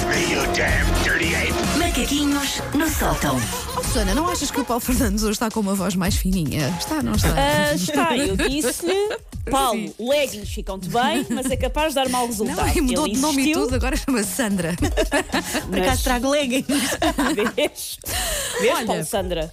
off me, you damn dirty ape! Macaquinhos no sótão. Oh, Susana, não achas que o Paulo Fernandes hoje está com uma voz mais fininha? Está, não está? Ah, está, eu disse-lhe, Paulo, leggings ficam-te bem, mas é capaz de dar mau resultado. não, e mudou Ele de nome e insistiu, tudo, agora chama-se Sandra. Por acaso trago leggings. Vês? Vês, Olha. Paulo Sandra?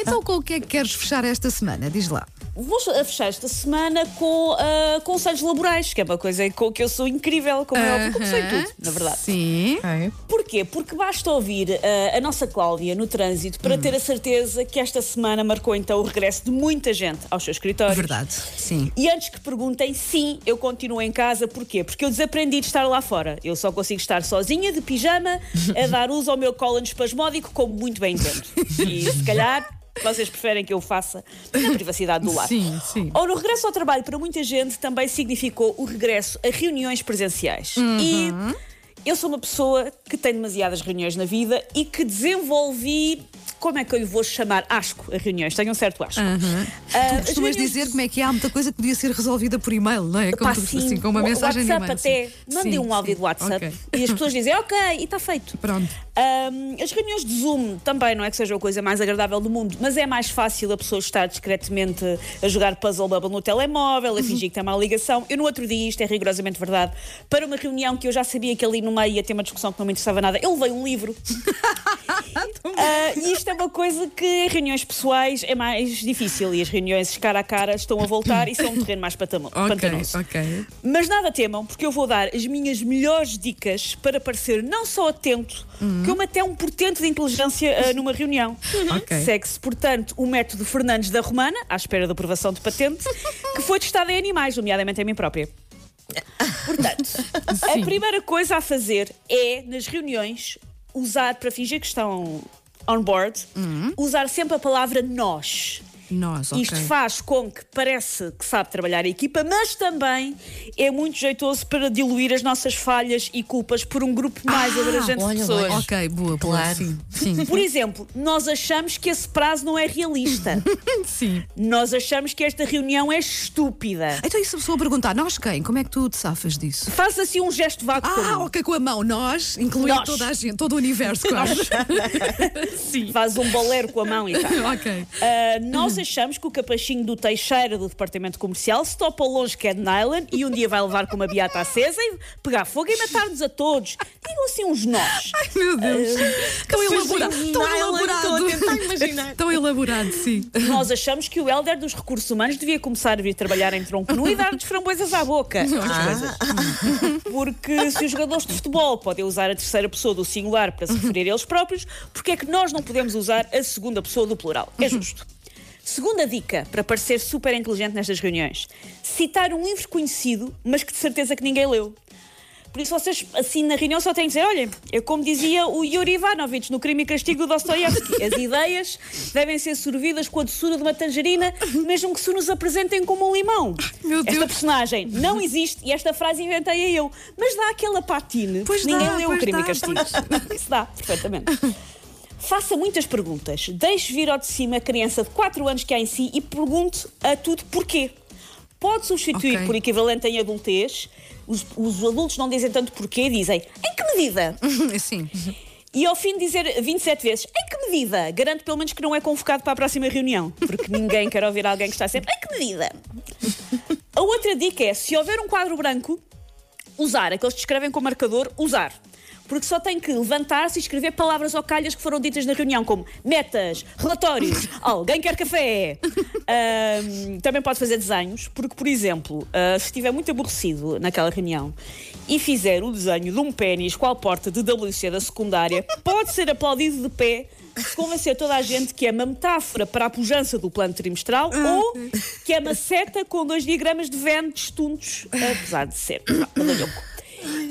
então, com o que é que queres fechar esta semana? Diz lá. Vou a fechar esta semana com ah, conselhos laborais, que é uma coisa com que eu sou incrível, como é óbvio, como sou em tudo, na verdade. Sim. Porquê? Porque basta ouvir ah, a nossa Cláudia no trânsito para ter a certeza que esta semana marcou então o regresso de muita gente aos seus escritórios. Verdade. Sim. E antes que perguntem, sim, eu continuo em casa. Porquê? Porque eu desaprendi de estar lá fora. Eu só consigo estar sozinha, de pijama, a dar uso ao meu cólon espasmódico, como muito bem entendo. E se calhar vocês preferem que eu faça na privacidade do lar. Sim, sim. Ora, o regresso ao trabalho para muita gente também significou o regresso a reuniões presenciais. E eu sou uma pessoa que tem demasiadas reuniões na vida e que desenvolvi. Como é que eu lhe vou chamar? Asco a reuniões. Tenho um certo asco. Ah, Tu as costumas reuniões dizer como é que há muita coisa que podia ser resolvida por e-mail, não é? Como Pá, tu- sim. assim, com uma mensagem de WhatsApp e-mail. até. sim. Mandem Sim, um áudio do WhatsApp Ok. e as pessoas dizem, ok, e está feito. Pronto. As reuniões de Zoom também não é que seja a coisa mais agradável do mundo, mas é mais fácil a pessoa estar discretamente a jogar Puzzle Bubble no telemóvel, a fingir que tem uma ligação. Eu no outro dia, isto é rigorosamente verdade, para uma reunião que eu já sabia que ali no meio ia ter uma discussão que não me interessava nada, eu levei um livro. Ah, e isto é uma coisa que em reuniões pessoais é mais difícil e as reuniões cara a cara estão a voltar e são um terreno mais patamo- Ok, pantanoso. ok. Mas nada temam, porque eu vou dar as minhas melhores dicas para parecer não só atento, como até um portento de inteligência ah, numa reunião. Ok. Segue-se, portanto, o método Fernandes da Romana, à espera da aprovação de patente, que foi testado em animais, nomeadamente em mim própria. Portanto, a primeira coisa a fazer é, nas reuniões, usar, para fingir que estão on board, usar sempre a palavra nós. Nós, ok. Isto faz com que parece que sabe trabalhar a equipa, mas também é muito jeitoso para diluir as nossas falhas e culpas por um grupo mais abrangente de olha, pessoas. olha. Ok, boa. Claro. Sim, sim. Por exemplo, nós achamos que esse prazo não é realista. sim. nós achamos que esta reunião é estúpida. Então, e se a pessoa perguntar, nós quem? Como é que tu te safas disso? Faz assim um gesto vago Ah, mão. ok, com a mão. Nós, incluindo Nós. toda a gente, todo o universo, quase. Sim. Faz um bolero com a mão e tal. ok. Ah, nós achamos que o capachinho do Teixeira do departamento comercial se topa ao longe Cat Island e um dia vai levar com uma beata acesa e pegar fogo e matar-nos a todos. Digam assim uns nós. Meu Deus. Tão elaborado. Tão Nylon, elaborado. estou a tentar imaginar. Tão elaborado, sim. Nós achamos que o Helder dos recursos humanos devia começar a vir trabalhar em tronco nu e dar-nos framboesas à boca. Porque se os jogadores de futebol podem usar a terceira pessoa do singular para se referir a eles próprios, porque é que nós não podemos usar a segunda pessoa do plural? É justo. Segunda dica para parecer super inteligente nestas reuniões: citar um livro conhecido, mas que de certeza que ninguém leu. Por isso, vocês, assim, na reunião só têm que dizer: olhem, é como dizia o Yuri Ivanovich no Crime e Castigo do Dostoiévski. As ideias devem ser sorvidas com a doçura de uma tangerina, mesmo que se nos apresentem como um limão. Meu Esta Deus. personagem não existe e esta frase inventei eu. Mas dá aquela patine. Pois ninguém dá, leu o pois Crime dá, e Castigo. Isso dá, perfeitamente. Faça muitas perguntas. Deixe vir ao de cima a criança de 4 anos que há em si e pergunte a tudo porquê. Pode substituir Ok. por equivalente em adultez. Os, os adultos não dizem tanto porquê, dizem em que medida? Sim. E ao fim de dizer 27 vezes em que medida, garanto pelo menos que não é convocado para a próxima reunião, porque ninguém quer ouvir alguém que está sempre em que medida. A outra dica é: se houver um quadro branco, usar. Aqueles que escrevem com marcador, usar. Porque só tem que levantar-se e escrever palavras ou calhas que foram ditas na reunião, como metas, relatórios, alguém quer café. Ahm, também pode fazer desenhos, porque, por exemplo, ah, se estiver muito aborrecido naquela reunião e fizer o desenho de um pênis com a porta de WC da secundária, pode ser aplaudido de pé se convencer toda a gente que é uma metáfora para a pujança do plano trimestral ou que é uma seta com dois diagramas de Venn distuntos, apesar de ser badalhoco.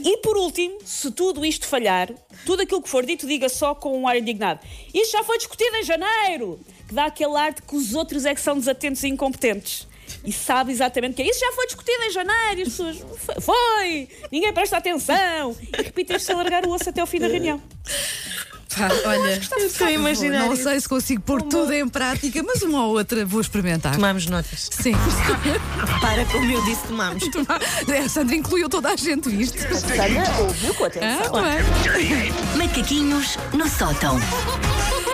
E por último, se tudo isto falhar, tudo aquilo que for dito, diga só com um ar indignado. Isto já foi discutido em janeiro, que dá aquele ar de que os outros é que são desatentos e incompetentes. E sabe exatamente que é. Isso já foi discutido em janeiro, as pessoas. "Foi- Foi! Ninguém presta atenção! E repita isto sem largar o osso até ao fim da reunião. Pá, olha, Eu estou a imaginar. não sei se consigo pôr tudo em prática, mas uma ou outra vou experimentar. Tomamos notas. Sim. Para como eu disse, tomamos. A Sandra incluiu toda a gente, viste? Sandra ouviu com atenção. Ah, bem. Macaquinhos no sótão.